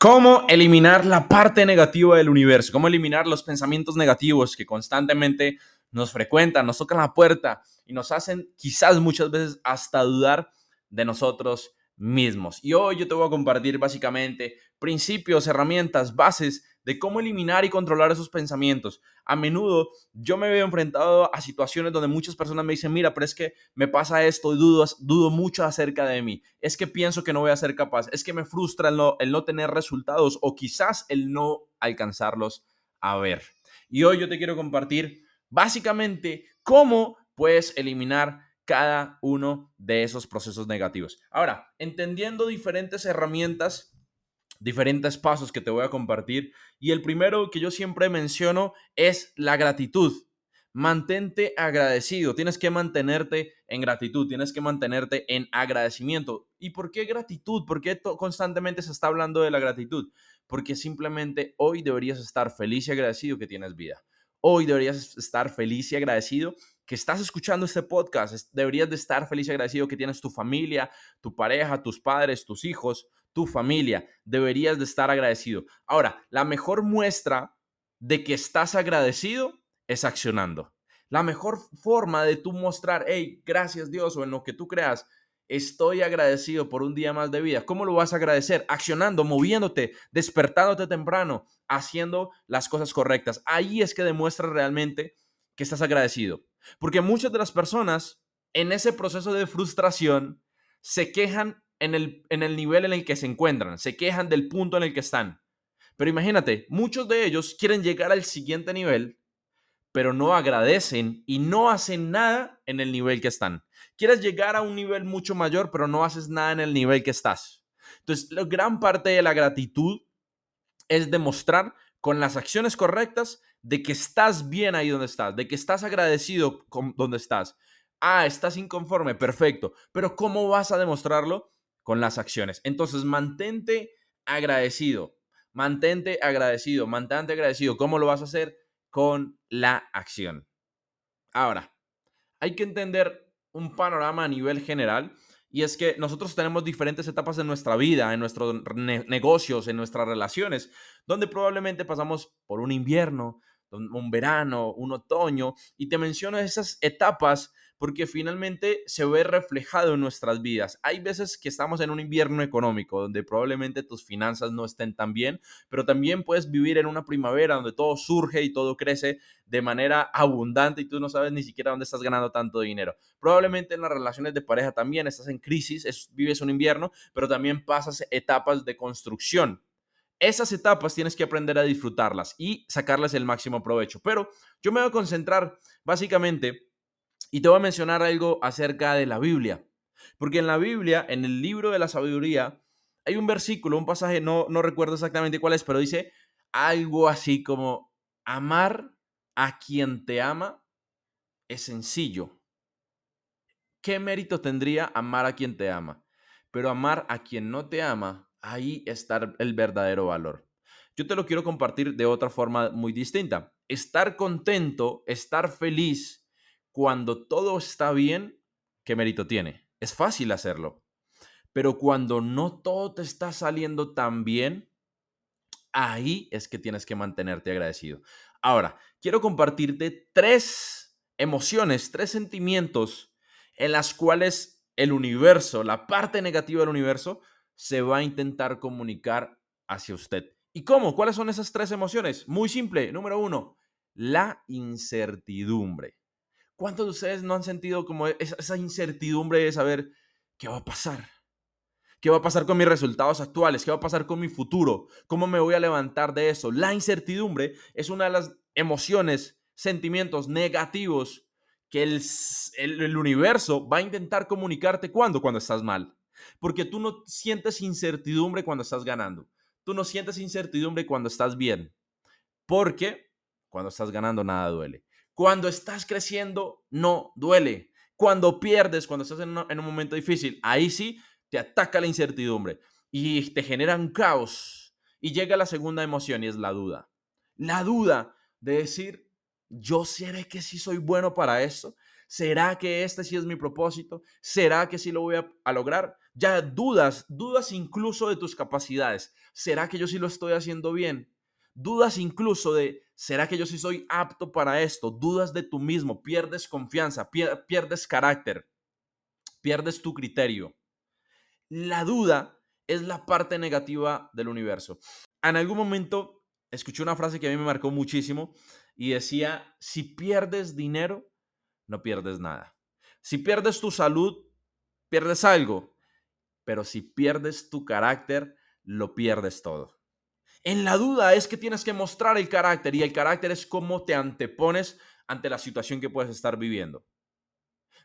¿Cómo eliminar la parte negativa del universo? ¿Cómo eliminar los pensamientos negativos que constantemente nos frecuentan, nos tocan la puerta y nos hacen quizás muchas veces hasta dudar de nosotros mismos? Y hoy yo te voy a compartir básicamente principios, herramientas, bases de cómo eliminar y controlar esos pensamientos. A menudo yo me veo enfrentado a situaciones donde muchas personas me dicen, mira, pero es que me pasa esto y dudo, dudo mucho acerca de mí. Es que pienso que no voy a ser capaz. Es que me frustra no, el no tener resultados o quizás el no alcanzarlos a ver. Y hoy yo te quiero compartir básicamente cómo puedes eliminar cada uno de esos procesos negativos. Ahora, entendiendo diferentes herramientas diferentes pasos que te voy a compartir. Y el primero que yo siempre menciono es la gratitud. Mantente agradecido, tienes que mantenerte en gratitud, tienes que mantenerte en agradecimiento. ¿Y por qué gratitud? ¿Por qué constantemente se está hablando de la gratitud? Porque simplemente hoy deberías estar feliz y agradecido que tienes vida. Hoy deberías estar feliz y agradecido que estás escuchando este podcast. Deberías de estar feliz y agradecido que tienes tu familia, tu pareja, tus padres, tus hijos, tu familia. Deberías de estar agradecido. Ahora, la mejor muestra de que estás agradecido es accionando. La mejor forma de tú mostrar, hey, gracias Dios o en lo que tú creas, estoy agradecido por un día más de vida. ¿Cómo lo vas a agradecer? Accionando, moviéndote, despertándote temprano, haciendo las cosas correctas. Ahí es que demuestras realmente que estás agradecido. Porque muchas de las personas en ese proceso de frustración se quejan en el, en el nivel en el que se encuentran, se quejan del punto en el que están. Pero imagínate, muchos de ellos quieren llegar al siguiente nivel, pero no agradecen y no hacen nada en el nivel que están. Quieres llegar a un nivel mucho mayor, pero no haces nada en el nivel que estás. Entonces, la gran parte de la gratitud es demostrar con las acciones correctas de que estás bien ahí donde estás, de que estás agradecido con donde estás. Ah, estás inconforme, perfecto. Pero ¿cómo vas a demostrarlo? Con las acciones. Entonces, mantente agradecido, mantente agradecido, mantente agradecido. ¿Cómo lo vas a hacer? Con la acción. Ahora, hay que entender un panorama a nivel general y es que nosotros tenemos diferentes etapas en nuestra vida, en nuestros negocios, en nuestras relaciones, donde probablemente pasamos por un invierno, un verano, un otoño, y te menciono esas etapas porque finalmente se ve reflejado en nuestras vidas. Hay veces que estamos en un invierno económico donde probablemente tus finanzas no estén tan bien, pero también puedes vivir en una primavera donde todo surge y todo crece de manera abundante y tú no sabes ni siquiera dónde estás ganando tanto dinero. Probablemente en las relaciones de pareja también estás en crisis, vives un invierno, pero también pasas etapas de construcción. Esas etapas tienes que aprender a disfrutarlas y sacarles el máximo provecho. Pero yo me voy a concentrar básicamente y te voy a mencionar algo acerca de la Biblia. Porque en la Biblia, en el libro de la sabiduría, hay un versículo, un pasaje, no, no recuerdo exactamente cuál es, pero dice algo así como, amar a quien te ama es sencillo. ¿Qué mérito tendría amar a quien te ama? Pero amar a quien no te ama, ahí está el verdadero valor. Yo te lo quiero compartir de otra forma muy distinta. Estar contento, estar feliz, cuando todo está bien, ¿qué mérito tiene? Es fácil hacerlo. Pero cuando no todo te está saliendo tan bien, ahí es que tienes que mantenerte agradecido. Ahora, quiero compartirte tres emociones, tres sentimientos en las cuales el universo, la parte negativa del universo, se va a intentar comunicar hacia usted. ¿Y cómo? ¿Cuáles son esas tres emociones? Muy simple. Número uno, la incertidumbre. ¿Cuántos de ustedes no han sentido como esa incertidumbre de saber qué va a pasar? ¿Qué va a pasar con mis resultados actuales? ¿Qué va a pasar con mi futuro? ¿Cómo me voy a levantar de eso? La incertidumbre es una de las emociones, sentimientos negativos que el, el, universo va a intentar comunicarte cuando, cuando estás mal. Porque tú no sientes incertidumbre cuando estás ganando. Tú no sientes incertidumbre cuando estás bien. Porque cuando estás ganando nada duele. Cuando estás creciendo no duele. Cuando pierdes, cuando estás en, un momento difícil, ahí sí te ataca la incertidumbre y te genera un caos. Y llega la segunda emoción y es la duda. La duda de decir, yo seré que sí soy bueno para esto. ¿Será que este sí es mi propósito? ¿Será que sí lo voy a, lograr? Ya dudas, dudas incluso de tus capacidades. ¿Será que yo sí lo estoy haciendo bien? Dudas incluso de, ¿será que yo sí soy apto para esto? Dudas de tú mismo, pierdes confianza, pierdes carácter, pierdes tu criterio. La duda es la parte negativa del universo. En algún momento escuché una frase que a mí me marcó muchísimo y decía, si pierdes dinero, no pierdes nada. Si pierdes tu salud, pierdes algo, pero si pierdes tu carácter, lo pierdes todo. En la duda es que tienes que mostrar el carácter y el carácter es cómo te antepones ante la situación que puedes estar viviendo.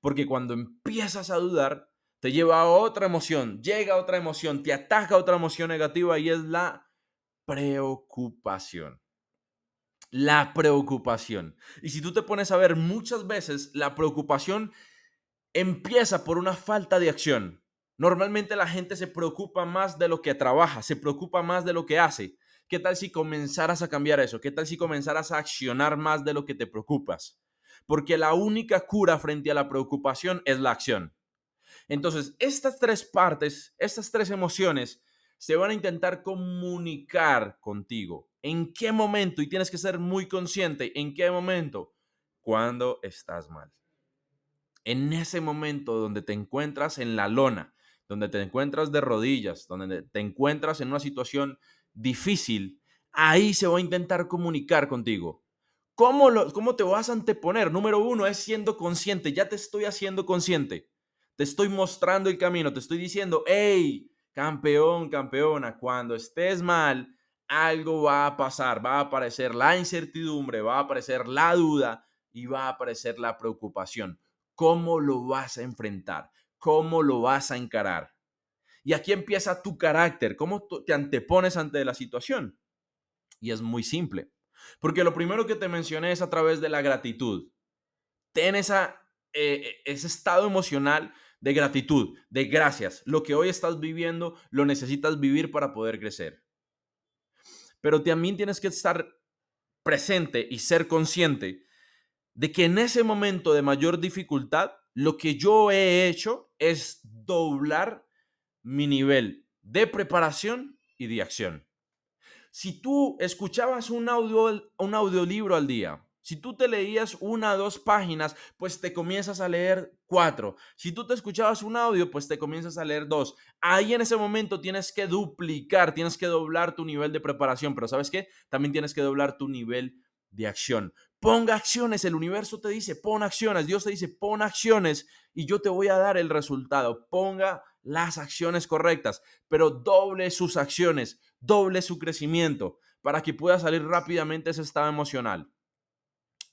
Porque cuando empiezas a dudar, te lleva a otra emoción, llega otra emoción, te ataca otra emoción negativa y es la preocupación la preocupación. Y si tú te pones a ver muchas veces, la preocupación empieza por una falta de acción. Normalmente la gente se preocupa más de lo que trabaja, se preocupa más de lo que hace. ¿Qué tal si comenzaras a cambiar eso? ¿Qué tal si comenzaras a accionar más de lo que te preocupas? Porque la única cura frente a la preocupación es la acción. Entonces, estas tres partes, estas tres emociones, se van a intentar comunicar contigo. ¿En qué momento? Y tienes que ser muy consciente. ¿En qué momento? Cuando estás mal. En ese momento donde te encuentras en la lona, donde te encuentras de rodillas, donde te encuentras en una situación difícil, ahí se va a intentar comunicar contigo. ¿Cómo, lo, ¿Cómo te vas a anteponer? Número uno es siendo consciente. Ya te estoy haciendo consciente. Te estoy mostrando el camino. Te estoy diciendo, hey, campeón, campeona, cuando estés mal, algo va a pasar, va a aparecer la incertidumbre, va a aparecer la duda y va a aparecer la preocupación. ¿Cómo lo vas a enfrentar? ¿Cómo lo vas a encarar? Y aquí empieza tu carácter, cómo te antepones ante la situación. Y es muy simple, porque lo primero que te mencioné es a través de la gratitud. Ten esa, eh, ese estado emocional de gratitud, de gracias. Lo que hoy estás viviendo lo necesitas vivir para poder crecer. Pero también tienes que estar presente y ser consciente de que en ese momento de mayor dificultad, lo que yo he hecho es doblar mi nivel de preparación y de acción. Si tú escuchabas un, audio, un audiolibro al día, si tú te leías una o dos páginas, pues te comienzas a leer cuatro. Si tú te escuchabas un audio, pues te comienzas a leer dos. Ahí en ese momento tienes que duplicar, tienes que doblar tu nivel de preparación, pero ¿sabes qué? También tienes que doblar tu nivel de acción. Ponga acciones, el universo te dice, pon acciones, Dios te dice, pon acciones y yo te voy a dar el resultado. Ponga las acciones correctas, pero doble sus acciones, doble su crecimiento para que pueda salir rápidamente ese estado emocional.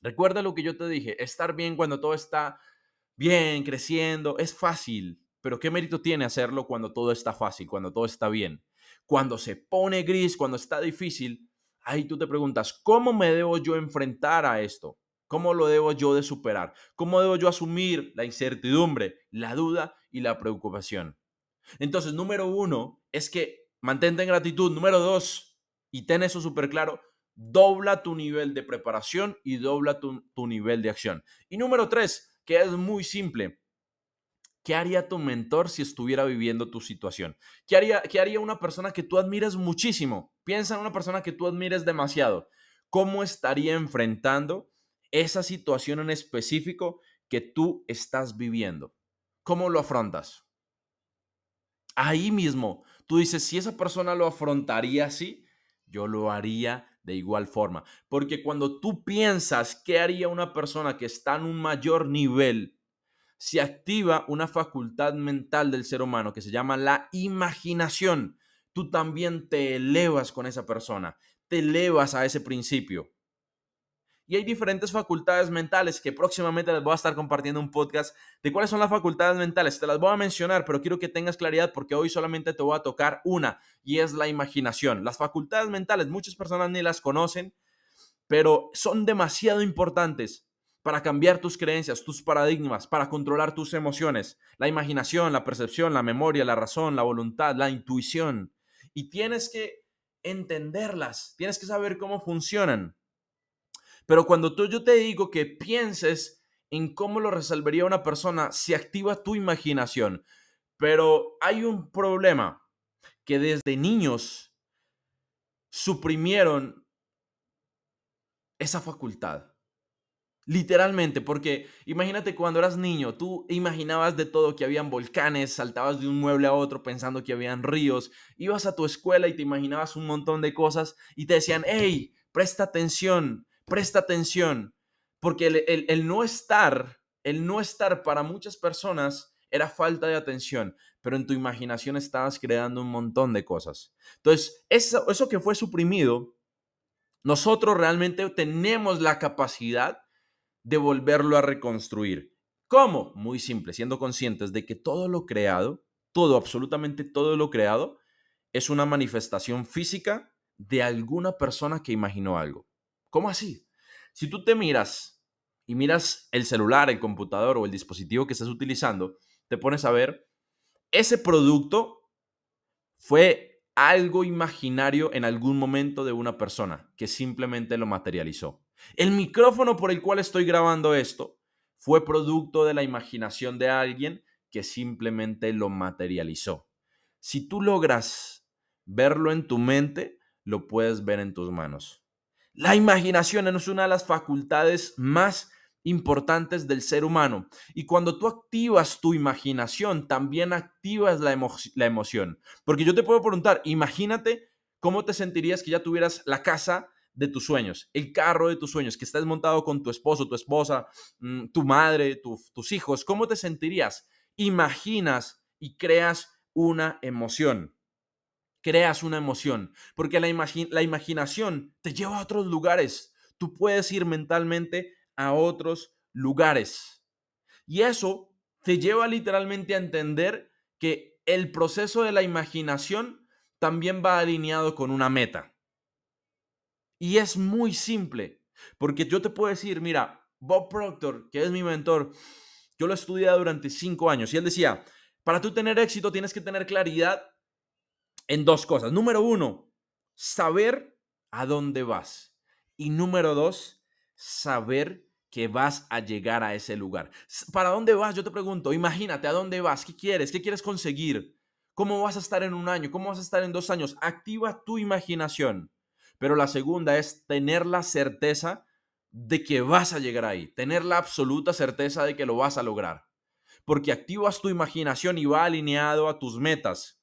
Recuerda lo que yo te dije, estar bien cuando todo está bien, creciendo, es fácil, pero ¿qué mérito tiene hacerlo cuando todo está fácil, cuando todo está bien? Cuando se pone gris, cuando está difícil, ahí tú te preguntas, ¿cómo me debo yo enfrentar a esto? ¿Cómo lo debo yo de superar? ¿Cómo debo yo asumir la incertidumbre, la duda y la preocupación? Entonces, número uno es que mantente en gratitud. Número dos, y ten eso súper claro, dobla tu nivel de preparación y dobla tu, nivel de acción. Y número tres, que es muy simple. ¿Qué haría tu mentor si estuviera viviendo tu situación? ¿Qué haría, ¿Qué haría una persona que tú admires muchísimo? Piensa en una persona que tú admires demasiado. ¿Cómo estaría enfrentando esa situación en específico que tú estás viviendo? ¿Cómo lo afrontas? Ahí mismo, tú dices, si esa persona lo afrontaría así, yo lo haría de igual forma. Porque cuando tú piensas qué haría una persona que está en un mayor nivel, se activa una facultad mental del ser humano que se llama la imaginación. Tú también te elevas con esa persona, te elevas a ese principio. Y hay diferentes facultades mentales que próximamente les voy a estar compartiendo un podcast de cuáles son las facultades mentales. Te las voy a mencionar, pero quiero que tengas claridad porque hoy solamente te voy a tocar una y es la imaginación. Las facultades mentales, muchas personas ni las conocen, pero son demasiado importantes para cambiar tus creencias, tus paradigmas, para controlar tus emociones. La imaginación, la percepción, la memoria, la razón, la voluntad, la intuición. Y tienes que entenderlas, tienes que saber cómo funcionan. Pero cuando tú, yo te digo que pienses en cómo lo resolvería una persona, se activa tu imaginación. Pero hay un problema que desde niños suprimieron esa facultad. Literalmente, porque imagínate cuando eras niño, tú imaginabas de todo que habían volcanes, saltabas de un mueble a otro pensando que habían ríos, ibas a tu escuela y te imaginabas un montón de cosas y te decían, hey, presta atención, presta atención, porque el, no estar, el no estar para muchas personas era falta de atención, pero en tu imaginación estabas creando un montón de cosas. Entonces, eso, eso que fue suprimido, nosotros realmente tenemos la capacidad de volverlo a reconstruir. ¿Cómo? Muy simple, siendo conscientes de que todo lo creado, todo, absolutamente todo lo creado, es una manifestación física de alguna persona que imaginó algo. ¿Cómo así? Si tú te miras y miras el celular, el computador o el dispositivo que estás utilizando, te pones a ver, ese producto fue algo imaginario en algún momento de una persona que simplemente lo materializó. El micrófono por el cual estoy grabando esto fue producto de la imaginación de alguien que simplemente lo materializó. Si tú logras verlo en tu mente, lo puedes ver en tus manos. La imaginación es una de las facultades más importantes del ser humano. Y cuando tú activas tu imaginación, también activas la, la, emoción. Porque yo te puedo preguntar, imagínate cómo te sentirías que ya tuvieras la casa de tus sueños, el carro de tus sueños, que estés montado con tu esposo, tu esposa, mm, tu madre, tus hijos. ¿Cómo te sentirías? Imaginas y creas una emoción creas una emoción, porque la, la imaginación te lleva a otros lugares. Tú puedes ir mentalmente a otros lugares. Y eso te lleva literalmente a entender que el proceso de la imaginación también va alineado con una meta. Y es muy simple, porque yo te puedo decir, mira, Bob Proctor, que es mi mentor, yo lo estudié durante cinco años y él decía, para tú tener éxito tienes que tener claridad en dos cosas. Número uno, saber a dónde vas. Y número dos, saber que vas a llegar a ese lugar. ¿Para dónde vas? Yo te pregunto, imagínate, ¿a dónde vas? ¿Qué quieres? ¿Qué quieres conseguir? ¿Cómo vas a estar en un año? ¿Cómo vas a estar en dos años? Activa tu imaginación. Pero la segunda es tener la certeza de que vas a llegar ahí, tener la absoluta certeza de que lo vas a lograr. Porque activas tu imaginación y va alineado a tus metas.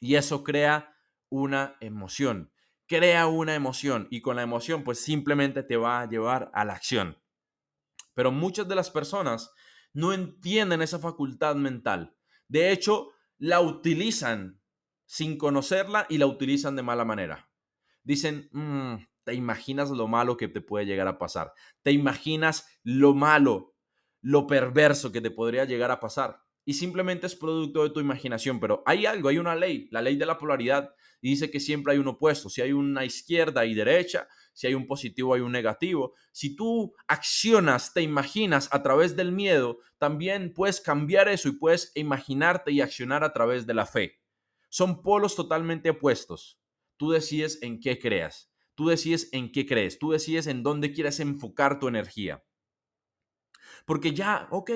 Y eso crea una emoción. Crea una emoción y con la emoción pues simplemente te va a llevar a la acción. Pero muchas de las personas no entienden esa facultad mental. De hecho, la utilizan sin conocerla y la utilizan de mala manera. Dicen, mm, te imaginas lo malo que te puede llegar a pasar. Te imaginas lo malo, lo perverso que te podría llegar a pasar y simplemente es producto de tu imaginación, pero hay algo, hay una ley, la ley de la polaridad, y dice que siempre hay un opuesto, si hay una izquierda y derecha, si hay un positivo hay un negativo. Si tú accionas, te imaginas a través del miedo, también puedes cambiar eso y puedes imaginarte y accionar a través de la fe. Son polos totalmente opuestos. Tú decides en qué creas, tú decides en qué crees, tú decides en dónde quieres enfocar tu energía. Porque ya, ok,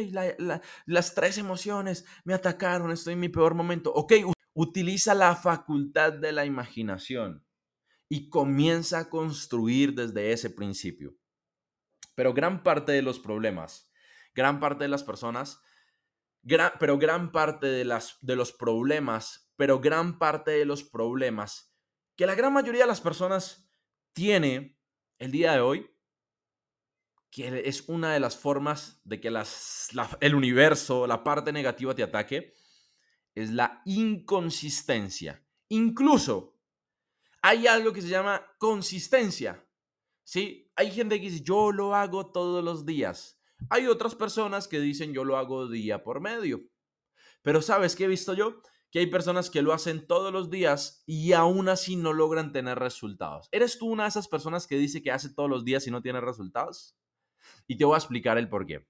las tres emociones me atacaron, estoy en mi peor momento. Ok, utiliza la facultad de la imaginación y comienza a construir desde ese principio. Pero gran parte de los problemas, gran parte de las personas, pero gran parte de, las, de los problemas, pero gran parte de los problemas que la gran mayoría de las personas tiene el día de hoy que es una de las formas de que el universo, la parte negativa te ataque, es la inconsistencia. Incluso hay algo que se llama consistencia. ¿sí? hay gente que dice, yo lo hago todos los días. Hay otras personas que dicen, yo lo hago día por medio. Pero ¿sabes qué he visto yo? Que hay personas que lo hacen todos los días y aún así no logran tener resultados. ¿Eres tú una de esas personas que dice que hace todos los días y no tiene resultados? Y te voy a explicar el por qué.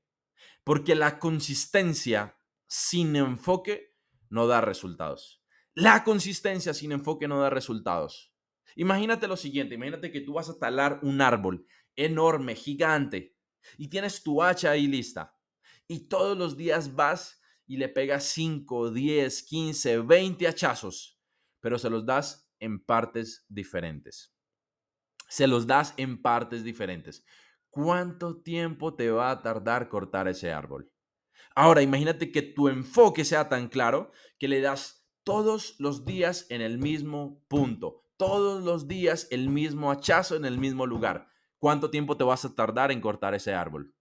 Porque la consistencia sin enfoque no da resultados. La consistencia sin enfoque no da resultados. Imagínate lo siguiente, imagínate que tú vas a talar un árbol enorme, gigante, y tienes tu hacha ahí lista. Y todos los días vas y le pegas 5, 10, 15, 20 hachazos, pero se los das en partes diferentes. Se los das en partes diferentes. ¿Cuánto tiempo te va a tardar cortar ese árbol? Ahora, imagínate que tu enfoque sea tan claro que le das todos los días en el mismo punto, todos los días el mismo hachazo en el mismo lugar. ¿Cuánto tiempo te vas a tardar en cortar ese árbol?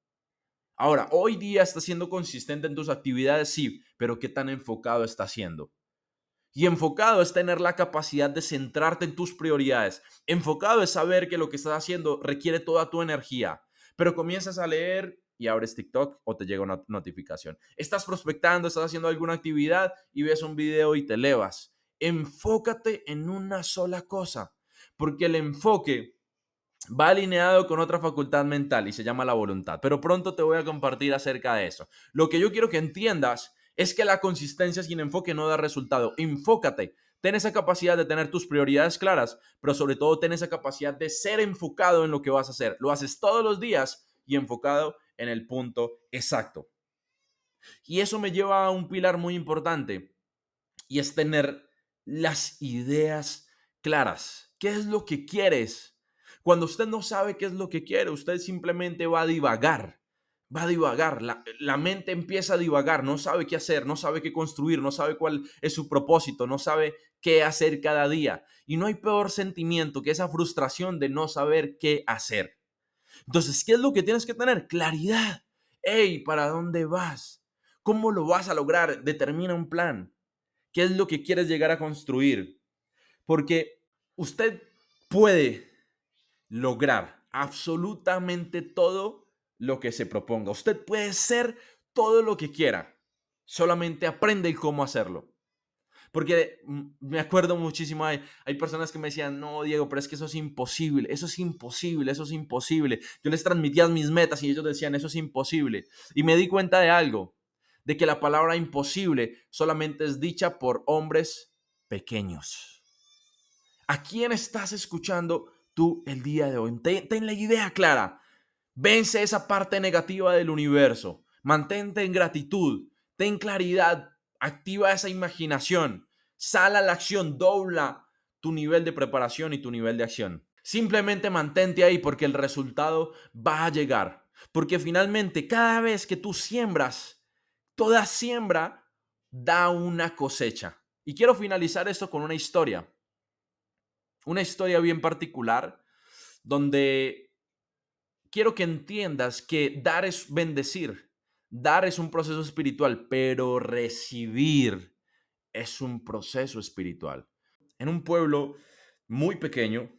Ahora, hoy día estás siendo consistente en tus actividades, sí, pero ¿qué tan enfocado estás siendo? Y enfocado es tener la capacidad de centrarte en tus prioridades. Enfocado es saber que lo que estás haciendo requiere toda tu energía. Pero comienzas a leer y abres TikTok o te llega una notificación. Estás prospectando, estás haciendo alguna actividad y ves un video y te elevas. Enfócate en una sola cosa, porque el enfoque va alineado con otra facultad mental y se llama la voluntad. Pero pronto te voy a compartir acerca de eso. Lo que yo quiero que entiendas es que la consistencia sin enfoque no da resultado. Enfócate. Ten esa capacidad de tener tus prioridades claras, pero sobre todo ten esa capacidad de ser enfocado en lo que vas a hacer. Lo haces todos los días y enfocado en el punto exacto. Y eso me lleva a un pilar muy importante y es tener las ideas claras. ¿Qué es lo que quieres? Cuando usted no sabe qué es lo que quiere, usted simplemente va a divagar. Va a divagar, la, mente empieza a divagar, no sabe qué hacer, no sabe qué construir, no sabe cuál es su propósito, no sabe qué hacer cada día. Y no hay peor sentimiento que esa frustración de no saber qué hacer. Entonces, ¿qué es lo que tienes que tener? Claridad. Hey, ¿para dónde vas? ¿Cómo lo vas a lograr? Determina un plan. ¿Qué es lo que quieres llegar a construir? Porque usted puede lograr absolutamente todo lo que se proponga. Usted puede ser todo lo que quiera. Solamente aprende cómo hacerlo. Porque mm, me acuerdo muchísimo, hay, hay personas que me decían, no, Diego, pero es que eso es imposible, eso es imposible, eso es imposible. Yo les transmitía mis metas y ellos decían, eso es imposible. Y me di cuenta de algo, de que la palabra imposible solamente es dicha por hombres pequeños. ¿A quién estás escuchando tú el día de hoy? Ten, la idea clara. Vence esa parte negativa del universo. Mantente en gratitud. Ten claridad activa esa imaginación, sal a la acción, dobla tu nivel de preparación y tu nivel de acción. Simplemente mantente ahí porque el resultado va a llegar. Porque finalmente cada vez que tú siembras, toda siembra da una cosecha. Y quiero finalizar esto con una historia. Una historia bien particular donde quiero que entiendas que dar es bendecir. Dar es un proceso espiritual, pero recibir es un proceso espiritual. En un pueblo muy pequeño,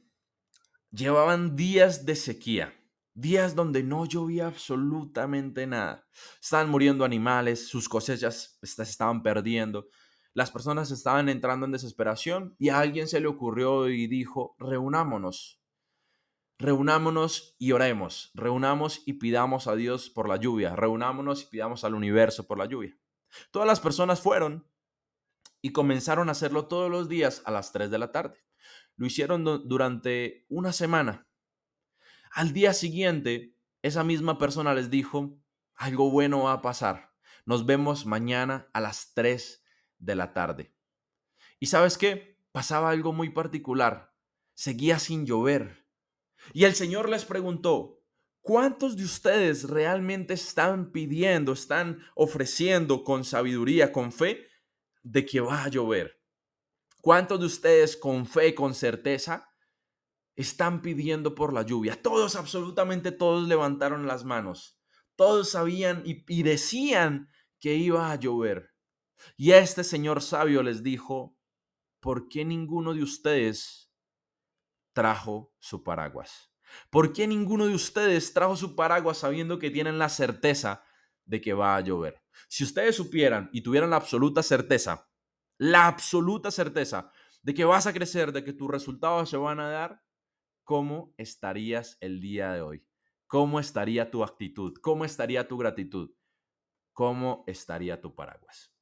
llevaban días de sequía, días donde no llovía absolutamente nada. Estaban muriendo animales, sus cosechas se estaban perdiendo, las personas estaban entrando en desesperación y a alguien se le ocurrió y dijo, reunámonos, reunámonos y oremos, reunamos y pidamos a Dios por la lluvia, reunámonos y pidamos al universo por la lluvia. Todas las personas fueron y comenzaron a hacerlo todos los días a las 3 de la tarde. Lo hicieron durante una semana. Al día siguiente, esa misma persona les dijo, algo bueno va a pasar. Nos vemos mañana a las 3 de la tarde. ¿Y sabes qué? Pasaba algo muy particular. Seguía sin llover y el Señor les preguntó, ¿cuántos de ustedes realmente están pidiendo, están ofreciendo con sabiduría, con fe, de que va a llover? ¿Cuántos de ustedes con fe, con certeza, están pidiendo por la lluvia? Todos, absolutamente todos levantaron las manos. Todos sabían y, y decían que iba a llover. Y este señor sabio les dijo, ¿por qué ninguno de ustedes trajo su paraguas. ¿Por qué ninguno de ustedes trajo su paraguas sabiendo que tienen la certeza de que va a llover? Si ustedes supieran y tuvieran la absoluta certeza, la absoluta certeza de que vas a crecer, de que tus resultados se van a dar, ¿cómo estarías el día de hoy? ¿Cómo estaría tu actitud? ¿Cómo estaría tu gratitud? ¿Cómo estaría tu paraguas?